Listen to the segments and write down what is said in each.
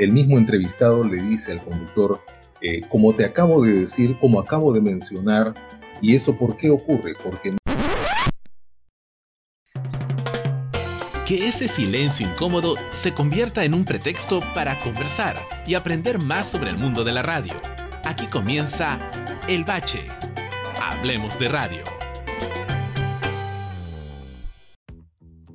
el mismo entrevistado le dice al conductor, eh, como te acabo de decir, como acabo de mencionar, ¿y eso por qué ocurre? Porque... Que ese silencio incómodo se convierta en un pretexto para conversar y aprender más sobre el mundo de la radio. Aquí comienza El Bache. Hablemos de radio.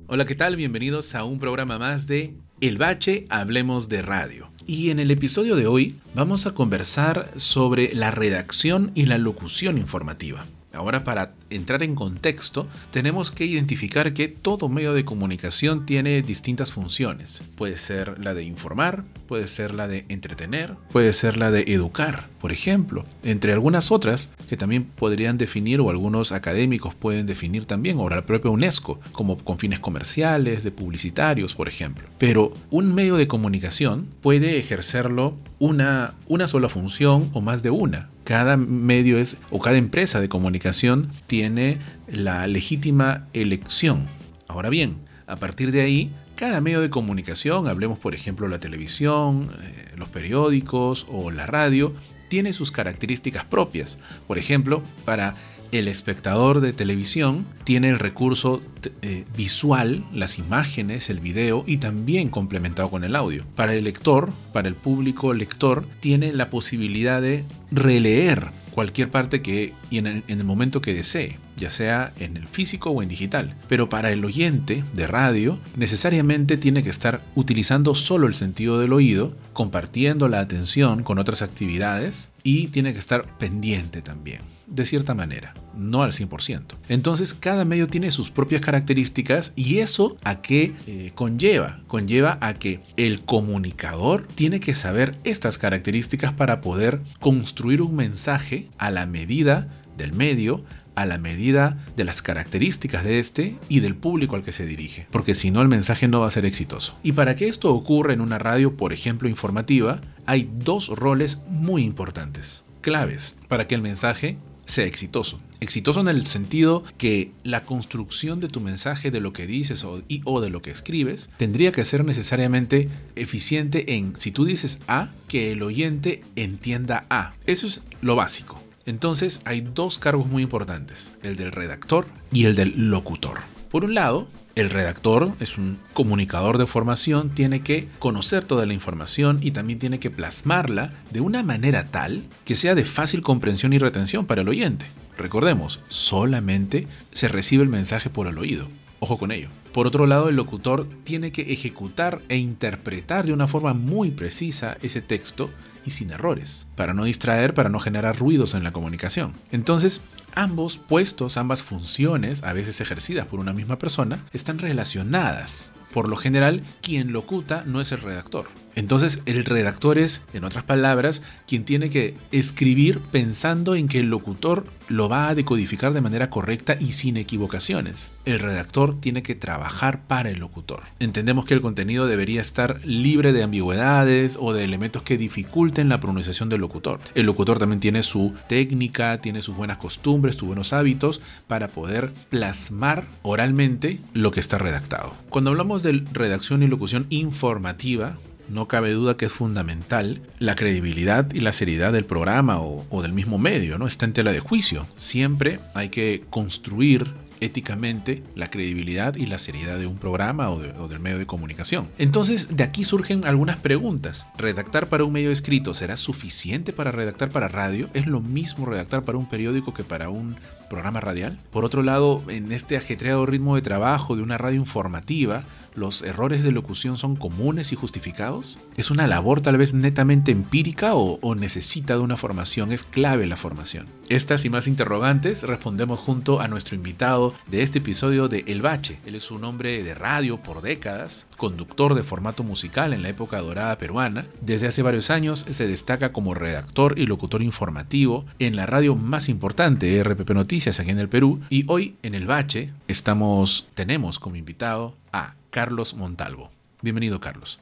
Hola, ¿qué tal? Bienvenidos a un programa más de El Bache, Hablemos de Radio. Y en el episodio de hoy vamos a conversar sobre la redacción y la locución informativa. Ahora para entrar en contexto, tenemos que identificar que todo medio de comunicación tiene distintas funciones. Puede ser la de informar, puede ser la de entretener, puede ser la de educar, por ejemplo, entre algunas otras que también podrían definir o algunos académicos pueden definir también, o la propia UNESCO, como con fines comerciales, de publicitarios, por ejemplo. Pero un medio de comunicación puede ejercerlo una, una sola función o más de una. Cada medio es, o cada empresa de comunicación tiene la legítima elección. Ahora bien, a partir de ahí, cada medio de comunicación, hablemos por ejemplo la televisión, eh, los periódicos o la radio, tiene sus características propias. Por ejemplo, para el espectador de televisión tiene el recurso eh, visual, las imágenes, el video y también complementado con el audio. Para el lector, para el público lector, tiene la posibilidad de releer cualquier parte que y en el, momento que desee, ya sea en el físico o en digital. Pero para el oyente de radio, necesariamente tiene que estar utilizando solo el sentido del oído, compartiendo la atención con otras actividades y tiene que estar pendiente también, de cierta manera, no al 100%. Entonces cada medio tiene sus propias características y eso a qué eh, conlleva? Conlleva a que el comunicador tiene que saber estas características para poder construir un mensaje a la medida del medio a la medida de las características de este y del público al que se dirige, porque si no el mensaje no va a ser exitoso. Y para que esto ocurra en una radio, por ejemplo, informativa, hay dos roles muy importantes, claves, para que el mensaje sea exitoso. Exitoso en el sentido que la construcción de tu mensaje, de lo que dices o, o, de lo que escribes, tendría que ser necesariamente eficiente en, si tú dices A, que el oyente entienda A. Eso es lo básico. Entonces hay dos cargos muy importantes, el del redactor y el del locutor. Por un lado, el redactor es un comunicador de formación, tiene que conocer toda la información y también tiene que plasmarla de una manera tal que sea de fácil comprensión y retención para el oyente. Recordemos, solamente se recibe el mensaje por el oído. Ojo con ello. Por otro lado, el locutor tiene que ejecutar e interpretar de una forma muy precisa ese texto y sin errores, para no distraer, para no generar ruidos en la comunicación. Entonces, ambos puestos, ambas funciones, a veces ejercidas por una misma persona, están relacionadas. Por lo general, quien locuta no es el redactor. Entonces, el redactor es, en otras palabras, quien tiene que escribir pensando en que el locutor lo va a decodificar de manera correcta y sin equivocaciones. El redactor tiene que trabajar para el locutor. Entendemos que el contenido debería estar libre de ambigüedades o de elementos que dificulten la pronunciación del locutor. El locutor también tiene su técnica, tiene sus buenas costumbres, sus buenos hábitos para poder plasmar oralmente lo que está redactado. Cuando hablamos de redacción y locución informativa, no cabe duda que es fundamental la credibilidad y la seriedad del programa o, del mismo medio, ¿no? Está en tela de juicio. Siempre hay que construir éticamente la credibilidad y la seriedad de un programa o, del medio de comunicación. Entonces, de aquí surgen algunas preguntas. ¿Redactar para un medio escrito será suficiente para redactar para radio? ¿Es lo mismo redactar para un periódico que para un programa radial? Por otro lado, en este ajetreado ritmo de trabajo de una radio informativa, los errores de locución son comunes y justificados? ¿Es una labor tal vez netamente empírica o, necesita de una formación? Es clave la formación. Estas y más interrogantes respondemos junto a nuestro invitado de este episodio de El Bache. Él es un hombre de radio por décadas, conductor de formato musical en la época dorada peruana. Desde hace varios años se destaca como redactor y locutor informativo en la radio más importante, RPP Noticias, aquí en el Perú. Y hoy en El Bache estamos, tenemos como invitado a Carlos Montalvo. Bienvenido, Carlos.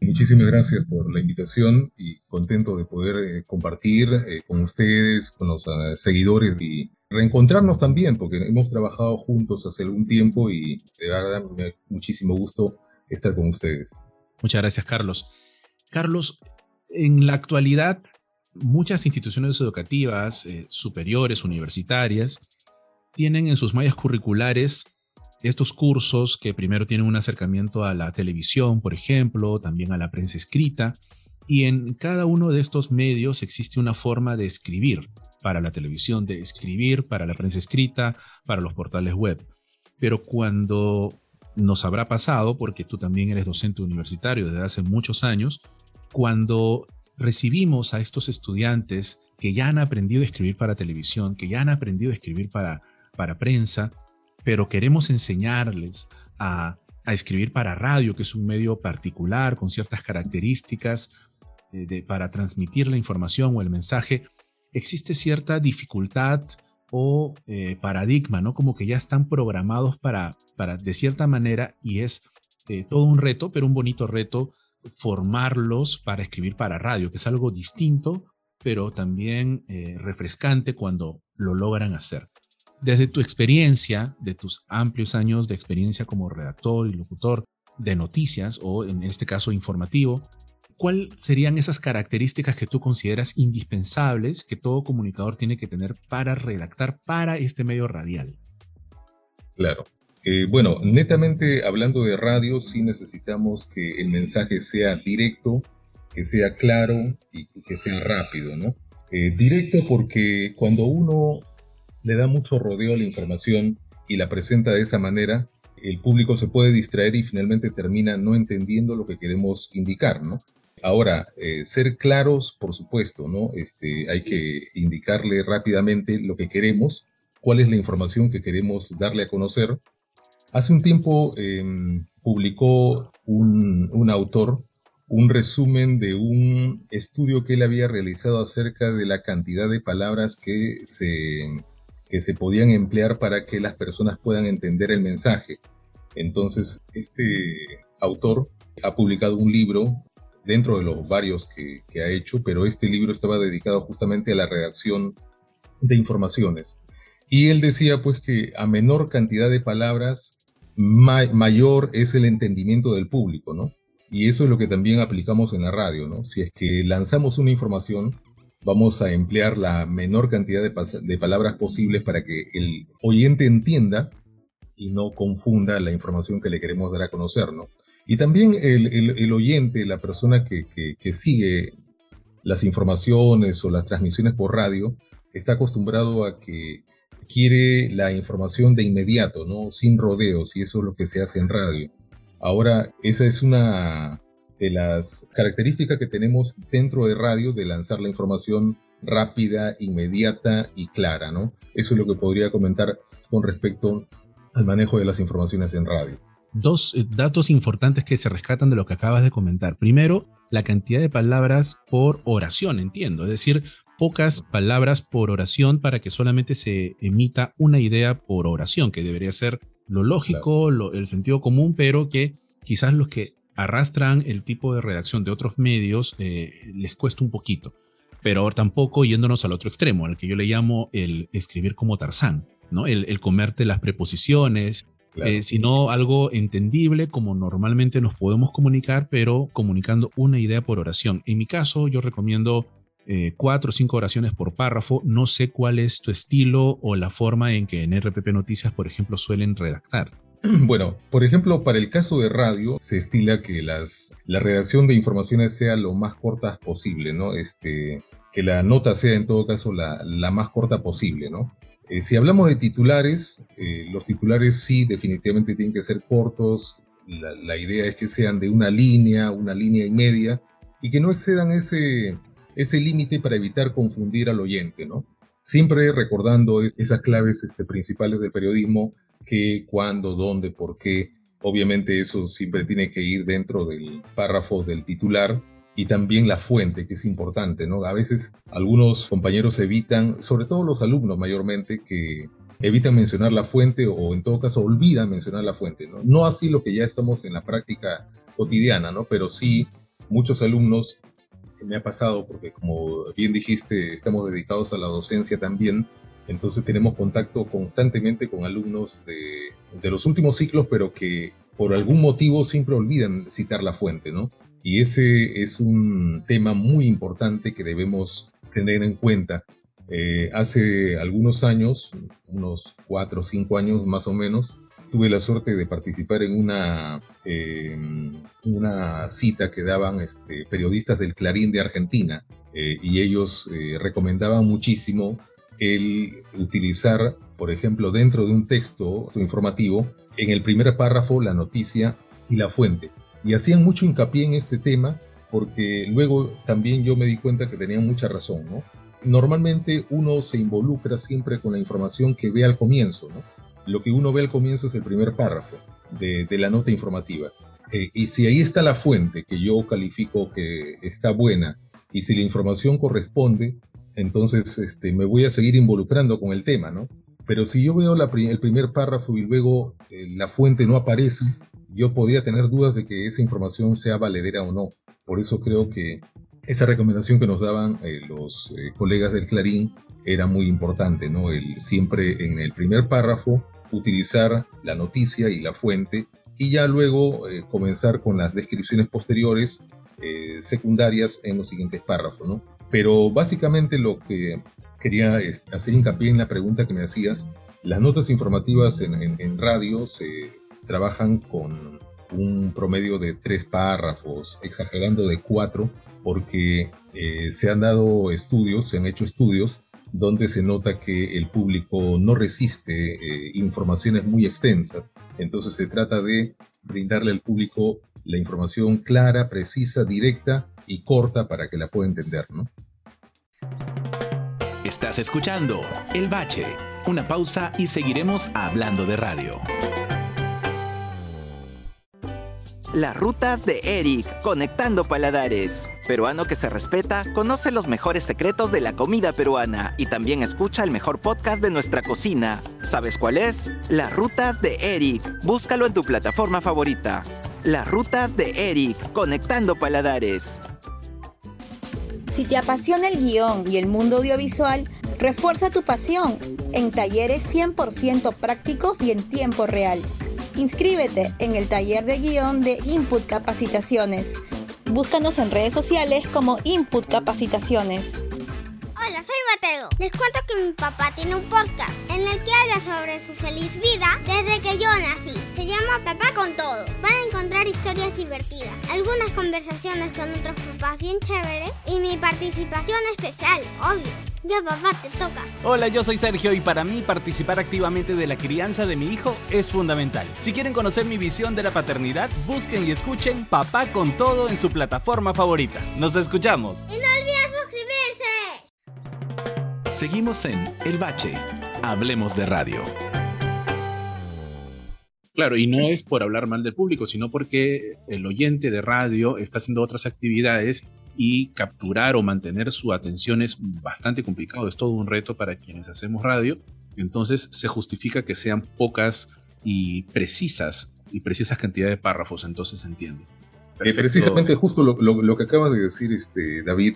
Muchísimas gracias por la invitación y contento de poder eh, compartir eh, con ustedes, con los ah, seguidores y reencontrarnos también, porque hemos trabajado juntos hace algún tiempo y de verdad me da muchísimo gusto estar con ustedes. Muchas gracias, Carlos. Carlos, en la actualidad, muchas instituciones educativas eh, superiores, universitarias, tienen en sus mallas curriculares estos cursos que primero tienen un acercamiento a la televisión, por ejemplo, también a la prensa escrita, y en cada uno de estos medios existe una forma de escribir para la televisión, de escribir para la prensa escrita, para los portales web. Pero cuando nos habrá pasado, porque tú también eres docente universitario desde hace muchos años, cuando recibimos a estos estudiantes que ya han aprendido a escribir para televisión, que ya han aprendido a escribir para, para prensa, pero queremos enseñarles a, escribir para radio, que es un medio particular con ciertas características eh, para transmitir la información o el mensaje, existe cierta dificultad o eh, paradigma, ¿no? Como que ya están programados para, para de cierta manera, y es eh, todo un reto, pero un bonito reto, formarlos para escribir para radio, que es algo distinto, pero también refrescante cuando lo logran hacer. Desde tu experiencia, de tus amplios años de experiencia como redactor y locutor de noticias o en este caso informativo, ¿cuáles serían esas características que tú consideras indispensables que todo comunicador tiene que tener para redactar para este medio radial? Claro. Eh, bueno, netamente hablando de radio, sí necesitamos que el mensaje sea directo, que sea claro y que sea rápido, ¿no? Eh, directo porque cuando uno le da mucho rodeo a la información y la presenta de esa manera, el público se puede distraer y finalmente termina no entendiendo lo que queremos indicar, ¿no? Ahora, eh, ser claros, por supuesto, ¿no? Este, hay que indicarle rápidamente lo que queremos, cuál es la información que queremos darle a conocer. Hace un tiempo em, publicó un, un autor un resumen de un estudio que él había realizado acerca de la cantidad de palabras que se que se podían emplear para que las personas puedan entender el mensaje. Entonces, este autor ha publicado un libro dentro de los varios que, ha hecho, pero este libro estaba dedicado justamente a la redacción de informaciones. Y él decía pues que a menor cantidad de palabras, mayor es el entendimiento del público, ¿no? Y eso es lo que también aplicamos en la radio, ¿no? Si es que lanzamos una información, vamos a emplear la menor cantidad de, palabras posibles para que el oyente entienda y no confunda la información que le queremos dar a conocer, ¿no? Y también el, oyente, la persona que, sigue las informaciones o las transmisiones por radio, está acostumbrado a que quiere la información de inmediato, ¿no? Sin rodeos, y eso es lo que se hace en radio. Ahora, esa es una de las características que tenemos dentro de radio de lanzar la información rápida, inmediata y clara, ¿no? Eso es lo que podría comentar con respecto al manejo de las informaciones en radio. Dos eh, datos importantes que se rescatan de lo que acabas de comentar. Primero, la cantidad de palabras por oración, entiendo, es decir, pocas palabras por oración para que solamente se emita una idea por oración, que debería ser lo lógico, el sentido común, pero que quizás los que arrastran el tipo de redacción de otros medios, eh, les cuesta un poquito. Pero tampoco yéndonos al otro extremo, al que yo le llamo el escribir como Tarzán, ¿no? El, comerte las preposiciones, eh, sino algo entendible como normalmente nos podemos comunicar, pero comunicando una idea por oración. En mi caso, yo recomiendo eh, cuatro o cinco oraciones por párrafo. No sé cuál es tu estilo o la forma en que en RPP Noticias, por ejemplo, suelen redactar. Bueno, por ejemplo, para el caso de radio, se estila que las, la redacción de informaciones sea lo más corta posible, ¿no? Este, que la nota sea en todo caso la, la más corta posible, ¿no? Eh, si hablamos de titulares, eh, los titulares sí definitivamente tienen que ser cortos, la, idea es que sean de una línea, una línea y media, y que no excedan ese, ese límite para evitar confundir al oyente, ¿no? Siempre recordando esas claves este, principales del periodismo, qué, cuándo, dónde, por qué. Obviamente eso siempre tiene que ir dentro del párrafo del titular y también la fuente, que es importante, ¿no? A veces algunos compañeros evitan, sobre todo los alumnos mayormente, que evitan mencionar la fuente o en todo caso olvidan mencionar la fuente, ¿no? No así lo que ya estamos en la práctica cotidiana, ¿no? Pero sí muchos alumnos, me ha pasado porque como bien dijiste, estamos dedicados a la docencia también, entonces tenemos contacto constantemente con alumnos de, los últimos ciclos, pero que por algún motivo siempre olvidan citar la fuente, ¿no? Y ese es un tema muy importante que debemos tener en cuenta. Eh, hace algunos años, unos cuatro o cinco años más o menos, tuve la suerte de participar en una, em, una cita que daban este, periodistas del Clarín de Argentina eh, y ellos eh, recomendaban muchísimo el utilizar, por ejemplo, dentro de un texto informativo, en el primer párrafo la noticia y la fuente. Y hacían mucho hincapié en este tema porque luego también yo me di cuenta que tenían mucha razón, ¿no? Normalmente uno se involucra siempre con la información que ve al comienzo, ¿no? Lo que uno ve al comienzo es el primer párrafo de, la nota informativa. Eh, y si ahí está la fuente que yo califico que está buena y si la información corresponde, entonces este, me voy a seguir involucrando con el tema, ¿no? Pero si yo veo el primer párrafo y luego eh, la fuente no aparece, yo podría tener dudas de que esa información sea valedera o no. Por eso creo que esa recomendación que nos daban eh, los eh, colegas del Clarín era muy importante, ¿no? El, siempre en el primer párrafo utilizar la noticia y la fuente y ya luego comenzar con las descripciones posteriores secundarias en los siguientes párrafos, ¿no? Pero básicamente lo que quería hacer hincapié en la pregunta que me hacías, las notas informativas en, radio se trabajan con un promedio de tres párrafos, exagerando de cuatro, porque eh, se han dado estudios, se han hecho estudios donde se nota que el público no resiste eh, informaciones muy extensas. Entonces se trata de brindarle al público la información clara, precisa, directa y corta para que la pueda entender, ¿no? Estás escuchando El Bache. Una pausa y seguiremos hablando de radio. Las rutas de Eric, conectando paladares. Peruano que se respeta, conoce los mejores secretos de la comida peruana y también escucha el mejor podcast de nuestra cocina. ¿Sabes cuál es? Las rutas de Eric. Búscalo en tu plataforma favorita. Las rutas de Eric, conectando paladares. Si te apasiona el guion y el mundo audiovisual, refuerza tu pasión en talleres 100% prácticos y en tiempo real. Inscríbete en el taller de guion de Input Capacitaciones. Búscanos en redes sociales como Input Capacitaciones. Hola, soy Mateo. Les cuento que mi papá tiene un podcast en el que habla sobre su feliz vida desde que yo nací. Se llama Papá con Todo. Van a encontrar historias divertidas, algunas conversaciones con otros papás bien chéveres y mi participación especial, obvio. Ya papá, te toca. Hola, yo soy Sergio y para mí participar activamente de la crianza de mi hijo es fundamental. Si quieren conocer mi visión de la paternidad, busquen y escuchen Papá con Todo en su plataforma favorita. Nos escuchamos. Y no olviden suscribirse. Seguimos en El Bache. Hablemos de radio. Claro, y no es por hablar mal del público, sino porque el oyente de radio está haciendo otras actividades y capturar o mantener su atención es bastante complicado, es todo un reto para quienes hacemos radio. Entonces se justifica que sean pocas y precisas y precisas cantidades de párrafos, entonces entiendo. Eh, precisamente justo lo, que acabas de decir, este, David,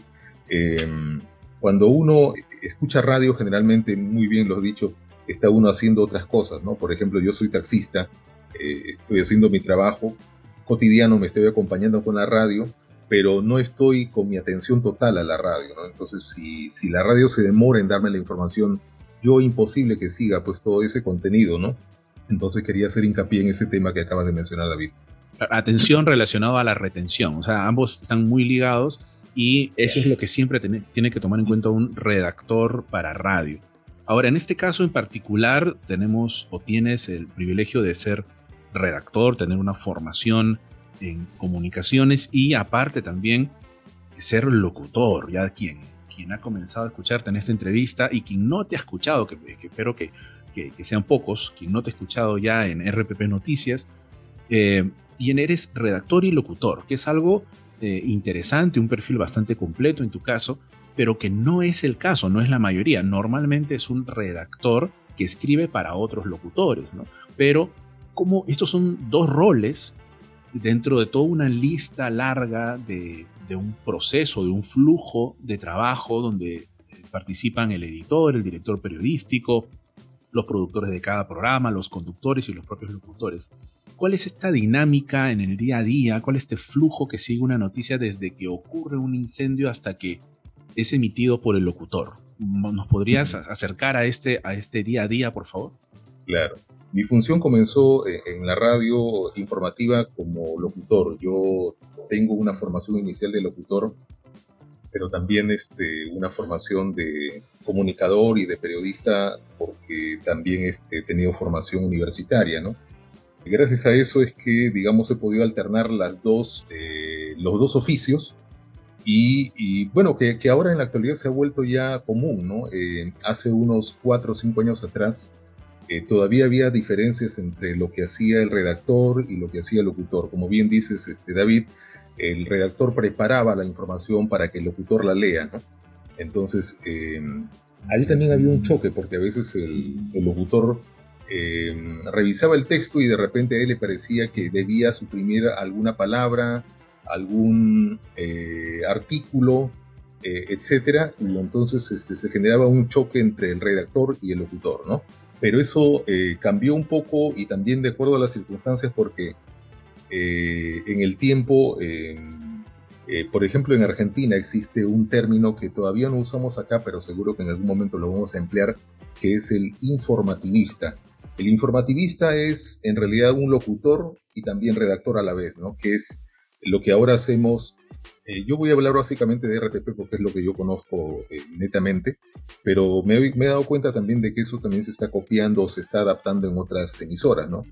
em, cuando uno escucha radio, generalmente, muy bien lo he dicho, está uno haciendo otras cosas, ¿no? Por ejemplo, yo soy taxista, eh, estoy haciendo mi trabajo cotidiano, me estoy acompañando con la radio, pero no estoy con mi atención total a la radio, ¿no? Entonces, si, si la radio se demora en darme la información, yo imposible que siga pues todo ese contenido, ¿no? Entonces quería hacer hincapié en ese tema que acabas de mencionar, David. Atención relacionado a la retención, o sea, ambos están muy ligados y eso es lo que siempre tiene que tomar en cuenta un redactor para radio. Ahora, en este caso en particular, tenemos o tienes el privilegio de ser redactor, tener una formación en comunicaciones y aparte también ser locutor, ya quien, quien ha comenzado a escucharte en esta entrevista y quien no te ha escuchado, que, espero que, sean pocos, quien no te ha escuchado ya en RPP Noticias, eh, eres redactor y locutor, que es algo eh, interesante, un perfil bastante completo en tu caso, pero que no es el caso, no es la mayoría. Normalmente es un redactor que escribe para otros locutores, ¿no? Pero como estos son dos roles dentro de toda una lista larga de, un proceso, de un flujo de trabajo donde eh, participan el editor, el director periodístico, los productores de cada programa, los conductores y los propios locutores. ¿Cuál es esta dinámica en el día a día? ¿Cuál es este flujo que sigue una noticia desde que ocurre un incendio hasta que es emitido por el locutor? ¿Nos podrías acercar a este, a este día a día, por favor? Claro. Mi función comenzó eh, en la radio informativa como locutor. Yo tengo una formación inicial de locutor, pero también este, una formación de comunicador y de periodista, porque también este, he tenido formación universitaria, ¿no? gracias a eso es que, digamos, he podido alternar las dos, eh, los dos oficios y, bueno, que, ahora en la actualidad se ha vuelto ya común, ¿no? Eh, hace unos cuatro o cinco años atrás todavía había diferencias entre lo que hacía el redactor y lo que hacía el locutor. Como bien dices, este, David, el redactor preparaba la información para que el locutor la lea, ¿no? Entonces, ahí también había un choque porque a veces el, locutor eh, revisaba el texto y de repente a él le parecía que debía suprimir alguna palabra, algún eh, artículo, eh, etcétera, y entonces este, se generaba un choque entre el redactor y el locutor, ¿no? Pero eso cambió un poco y también de acuerdo a las circunstancias porque en el tiempo, por ejemplo, en Argentina existe un término que todavía no usamos acá, pero seguro que en algún momento lo vamos a emplear, que es el informativista. El informativista es en realidad un locutor y también redactor a la vez, ¿no? Que es lo que ahora hacemos. Eh, yo voy a hablar básicamente de RPP porque es lo que yo conozco eh, netamente, pero me, he dado cuenta también de que eso también se está copiando o se está adaptando en otras emisoras, ¿no?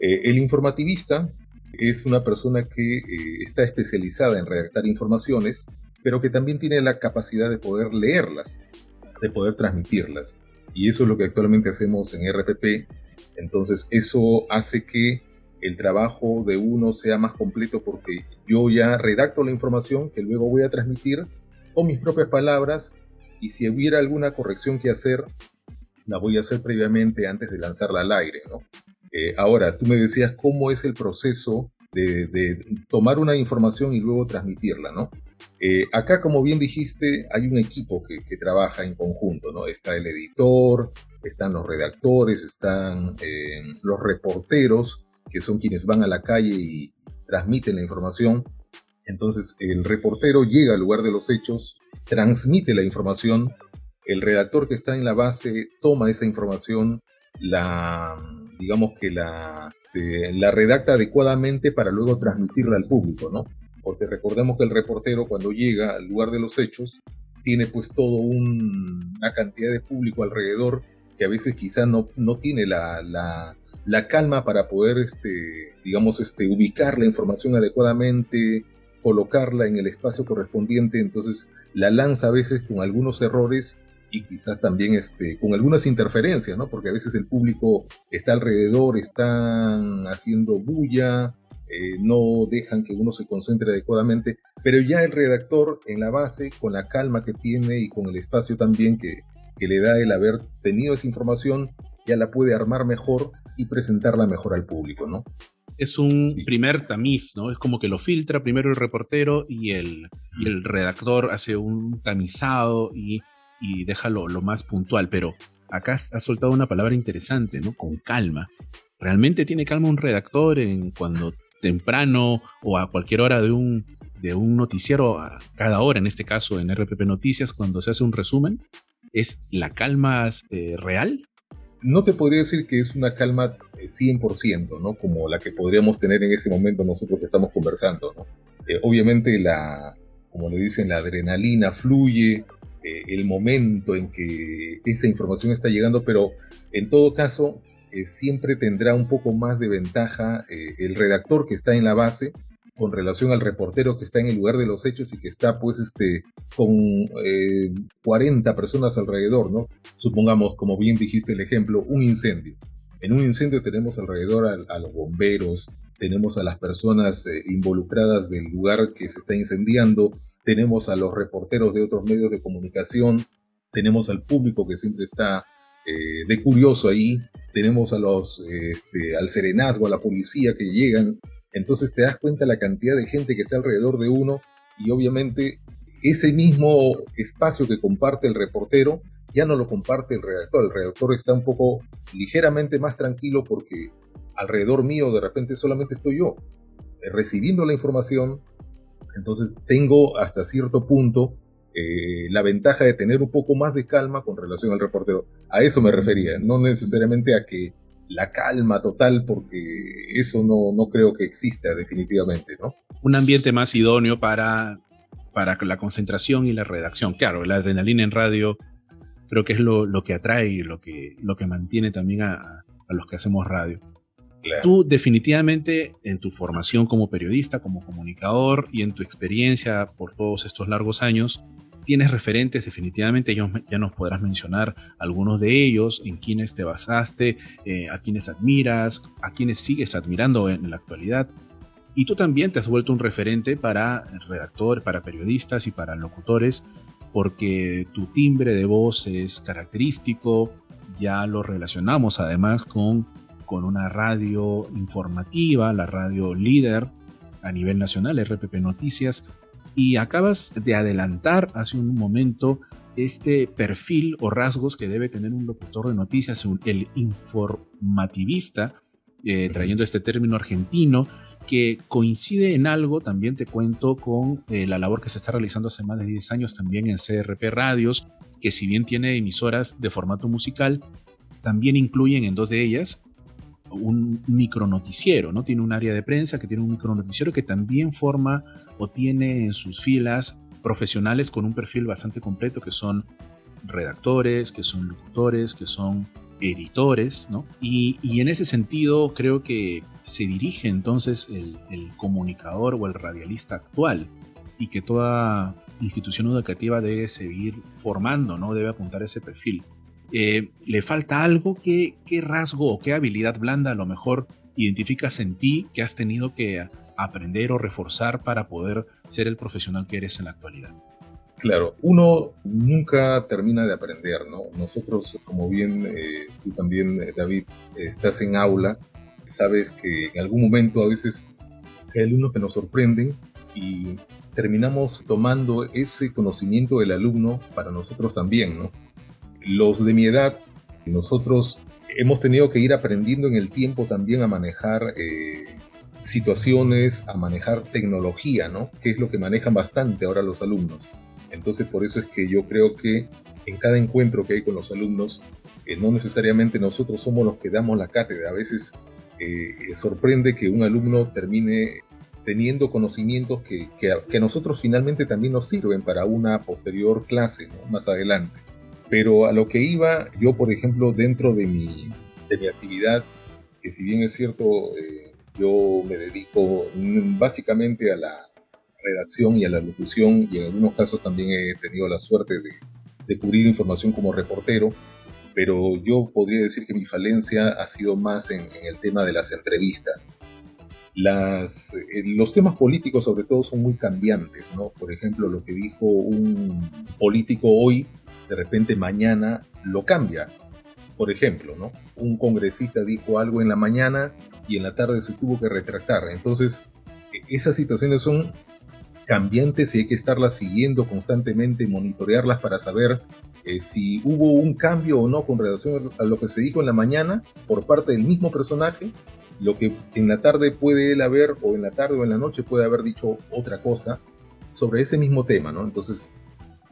Eh, el informativista es una persona que está especializada en redactar informaciones, pero que también tiene la capacidad de poder leerlas, de poder transmitirlas. Y eso es lo que actualmente hacemos en RPP entonces eso hace que el trabajo de uno sea más completo porque yo ya redacto la información que luego voy a transmitir con mis propias palabras y si hubiera alguna corrección que hacer, la voy a hacer previamente antes de lanzarla al aire. ¿no? Eh, ahora, tú me decías cómo es el proceso de, tomar una información y luego transmitirla. ¿no? Eh, acá, como bien dijiste, hay un equipo que, que, trabaja en conjunto, ¿no? Está el editor, están los redactores, están eh, los reporteros, que son quienes van a la calle y transmiten la información. Entonces el reportero llega al lugar de los hechos, transmite la información, el redactor que está en la base toma esa información, la, digamos que la, eh, la redacta adecuadamente para luego transmitirla al público, ¿no? Porque recordemos que el reportero cuando llega al lugar de los hechos tiene pues todo una cantidad de público alrededor que a veces quizá no, no tiene la, calma para poder, este, digamos, este, ubicar la información adecuadamente, colocarla en el espacio correspondiente, entonces la lanza a veces con algunos errores y quizás también este, con algunas interferencias, ¿no? Porque a veces el público está alrededor, están haciendo bulla, eh, no dejan que uno se concentre adecuadamente, pero ya el redactor en la base, con la calma que tiene y con el espacio también que, que le da el haber tenido esa información, ya la puede armar mejor y presentarla mejor al público, ¿no? Es un primer tamiz, ¿no? Es como que lo filtra primero el reportero y el, el redactor hace un tamizado y, y deja lo, más puntual, pero acá has soltado una palabra interesante, ¿no? Con calma. ¿Realmente tiene calma un redactor en cuando temprano o a cualquier hora de un, de un noticiero, a cada hora, en este caso en RPP Noticias, cuando se hace un resumen? ¿Es la calma eh, real? No te podría decir que es una calma 100%, eh, ¿no? Como la que podríamos tener en este momento nosotros que estamos conversando, ¿no? Eh, obviamente la, como le dicen, la adrenalina fluye, el momento en que esa información está llegando, pero en todo caso siempre tendrá un poco más de ventaja el redactor que está en la base con relación al reportero que está en el lugar de los hechos y que está pues este con 40 eh, personas alrededor, ¿no? Supongamos, como bien dijiste el ejemplo, un incendio. En un incendio tenemos alrededor a, los bomberos, tenemos a las personas eh, involucradas del lugar que se está incendiando, tenemos a los reporteros de otros medios de comunicación, tenemos al público que siempre está eh, de curioso ahí, tenemos a los, este, al serenazgo, a la policía que llegan entonces te das cuenta la cantidad de gente que está alrededor de uno y obviamente ese mismo espacio que comparte el reportero ya no lo comparte el redactor. El redactor está un poco ligeramente más tranquilo porque alrededor mío de repente solamente estoy yo eh, recibiendo la información. Entonces tengo hasta cierto punto eh, la ventaja de tener un poco más de calma con relación al reportero. A eso me refería, no necesariamente a que la calma total, porque eso no, no creo que exista definitivamente, ¿no? Un ambiente más idóneo para, para la concentración y la redacción. Claro, la adrenalina en radio creo que es lo, lo que atrae y lo que, lo que mantiene también a, a los que hacemos radio. Tú definitivamente en tu formación como periodista, como comunicador y en tu experiencia por todos estos largos años, tienes referentes definitivamente, ya nos podrás mencionar algunos de ellos, en quienes te basaste, eh, a quienes admiras, a quienes sigues admirando en la actualidad. Y tú también te has vuelto un referente para redactores, para periodistas y para locutores, porque tu timbre de voz es característico, ya lo relacionamos además con con una radio informativa, la radio líder a nivel nacional, RPP Noticias, y acabas de adelantar hace un momento este perfil o rasgos que debe tener un locutor de noticias, el informativista, eh, trayendo este término argentino, que coincide en algo, también te cuento, con eh, la labor que se está realizando hace más de 10 años también en CRP Radios, que si bien tiene emisoras de formato musical, también incluyen en dos de ellas un micronoticiero, ¿no? Tiene un área de prensa que tiene un micronoticiero que también forma o tiene en sus filas profesionales con un perfil bastante completo que son redactores, que son locutores, que son editores, ¿no? Y, en ese sentido creo que se dirige entonces el comunicador o el radialista actual y que toda institución educativa debe seguir formando, ¿no? Debe apuntar ese perfil. Eh, le falta algo, ¿qué, ¿qué rasgo o qué habilidad blanda a lo mejor identificas en ti que has tenido que aprender o reforzar para poder ser el profesional que eres en la actualidad? Claro, uno nunca termina de aprender, ¿no? Nosotros, como bien eh, tú también, eh, David, estás en aula, sabes que en algún momento a veces hay alumnos que nos sorprenden y terminamos tomando ese conocimiento del alumno para nosotros también, ¿no? Los de mi edad, nosotros hemos tenido que ir aprendiendo en el tiempo también a manejar eh, situaciones, a manejar tecnología, ¿no? Que es lo que manejan bastante ahora los alumnos. Entonces, por eso es que yo creo que en cada encuentro que hay con los alumnos, eh, no necesariamente nosotros somos los que damos la cátedra. A veces eh, sorprende que un alumno termine teniendo conocimientos que, que, a nosotros finalmente también nos sirven para una posterior clase, ¿no? más adelante. Pero a lo que iba, yo por ejemplo, dentro de mi, de mi actividad, que si bien es cierto, eh, yo me dedico básicamente a la redacción y a la locución y en algunos casos también he tenido la suerte de, de cubrir información como reportero, pero yo podría decir que mi falencia ha sido más en, en el tema de las entrevistas. Las, eh, los temas políticos sobre todo son muy cambiantes, ¿no? Por ejemplo, lo que dijo un político hoy de repente mañana lo cambia. Por ejemplo, ¿no? Un congresista dijo algo en la mañana y en la tarde se tuvo que retractar. Entonces, e, esas situaciones son cambiantes y hay que estarlas siguiendo constantemente, monitorearlas para saber eh, si hubo un cambio o no con relación a lo que se dijo en la mañana por parte del mismo personaje, lo que en la tarde puede él haber, o en la tarde o en la noche puede haber dicho otra cosa sobre ese mismo tema, ¿no? Entonces,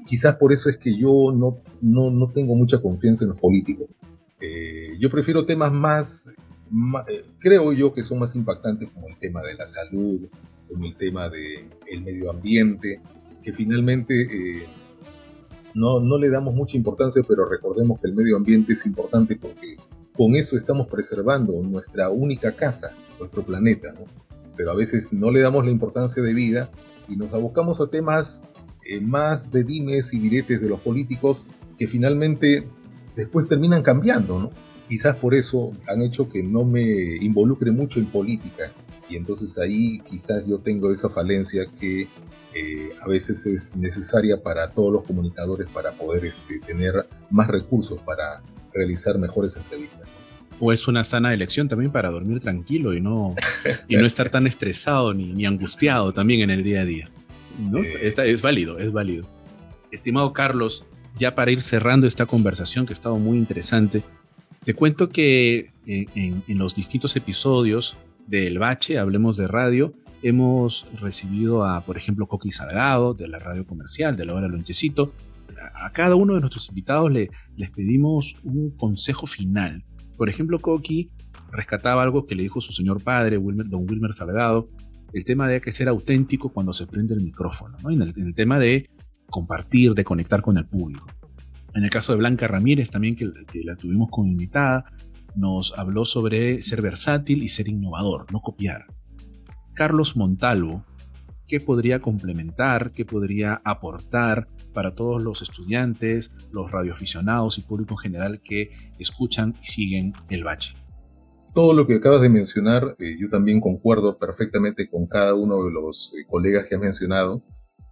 quizás por eso es que yo no, no, no tengo mucha confianza en los políticos. Eh, yo prefiero temas más, eh, creo yo que son más impactantes como el tema de la salud, como el tema del el medio ambiente, que finalmente eh, no, no le damos mucha importancia, pero recordemos que el medio ambiente es importante porque con eso estamos preservando nuestra única casa, nuestro planeta, ¿no? Pero a veces no le damos la importancia de vida y nos abocamos a temas eh, más de dimes y diretes de los políticos que finalmente después terminan cambiando, ¿no? Quizás por eso han hecho que no me involucre mucho en política y entonces ahí quizás yo tengo esa falencia que eh, a veces es necesaria para todos los comunicadores para poder este, tener más recursos para realizar mejores entrevistas. O es una sana elección también para dormir tranquilo y no, y no estar tan estresado ni, ni angustiado también en el día a día. ¿No? Eh, es válido, es válido. Estimado Carlos, ya para ir cerrando esta conversación que ha estado muy interesante, te cuento que eh, en, los distintos episodios del Bache, Hablemos de Radio, hemos recibido a, por ejemplo, Coqui Salgado, de la radio comercial, de la hora Lonchecito. A cada uno de nuestros invitados le, les pedimos un consejo final. Por ejemplo, Coqui rescataba algo que le dijo su señor padre, don Wilmer Salgado, el tema de que ser auténtico cuando se prende el micrófono, en, el, tema de compartir, de conectar con el público. En el caso de Blanca Ramírez, también que, la tuvimos como invitada, nos habló sobre ser versátil y ser innovador, no copiar. Carlos Montalvo, ¿qué podría complementar, qué podría aportar para todos los estudiantes, los radioaficionados y público en general que escuchan y siguen el bache? Todo lo que acabas de mencionar, eh, yo también concuerdo perfectamente con cada uno de los eh, colegas que has mencionado.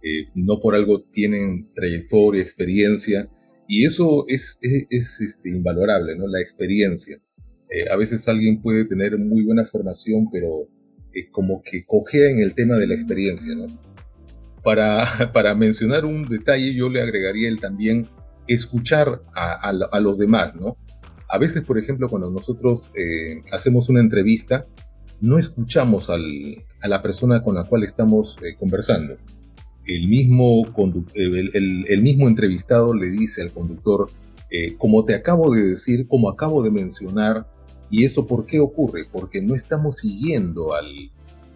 Eh, no por algo tienen trayectoria, experiencia, y eso es, es, este, invalorable, ¿no? La experiencia. a veces alguien puede tener muy buena formación, pero como que cojea en el tema de la experiencia, ¿no? Para, para mencionar un detalle, yo le agregaría el también escuchar a los demás, ¿no? A veces, por ejemplo, cuando nosotros eh, hacemos una entrevista, no escuchamos al, a la persona con la cual estamos eh, conversando. El mismo, el, el, mismo entrevistado le dice al conductor, eh, como te acabo de decir, como acabo de mencionar, ¿y eso por qué ocurre? Porque no estamos siguiendo al,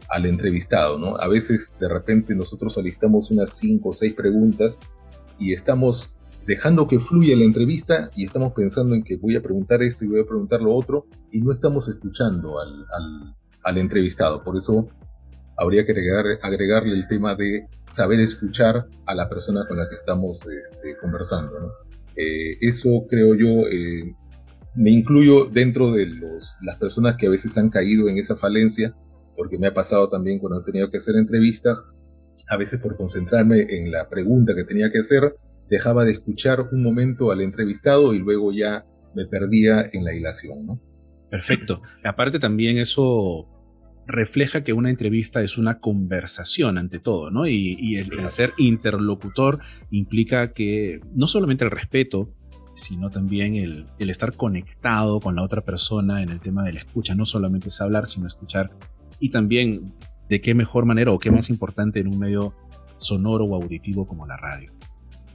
al entrevistado, ¿no? A veces de repente nosotros alistamos unas cinco o seis preguntas y estamos dejando que fluya la entrevista y estamos pensando en que voy a preguntar esto y voy a preguntar lo otro y no estamos escuchando al, entrevistado. Por eso habría que agregar, agregarle el tema de saber escuchar a la persona con la que estamos este, conversando. Eh, eso creo yo, eh, me incluyo dentro de las personas que a veces han caído en esa falencia, porque me ha pasado también cuando he tenido que hacer entrevistas, a veces por concentrarme en la pregunta que tenía que hacer, dejaba de escuchar un momento al entrevistado y luego ya me perdía en la hilación, ¿no? Perfecto. Aparte también eso refleja que una entrevista es una conversación ante todo, ¿no? Y, el, ser interlocutor implica que no solamente el respeto, sino también el, el, estar conectado con la otra persona en el tema de la escucha. No solamente es hablar, sino escuchar. Y también de qué mejor manera o qué más importante en un medio sonoro o auditivo como la radio.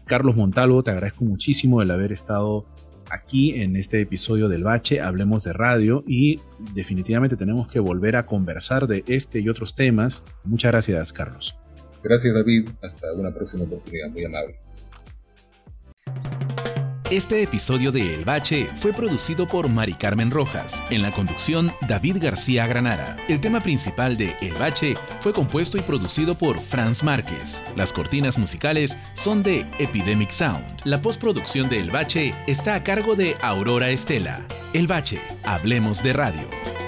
Carlos Montalvo, te agradezco muchísimo el haber estado aquí en este episodio del Bache, hablemos de radio y definitivamente tenemos que volver a conversar de este y otros temas. Muchas gracias, Carlos. Gracias, David. Hasta una próxima oportunidad. Muy amable. Este episodio de El Bache fue producido por Mari Carmen Rojas, en la conducción David García Granara. El tema principal de El Bache fue compuesto y producido por Franz Márquez. Las cortinas musicales son de Epidemic Sound. La postproducción de El Bache está a cargo de Aurora Estela. El Bache, hablemos de radio.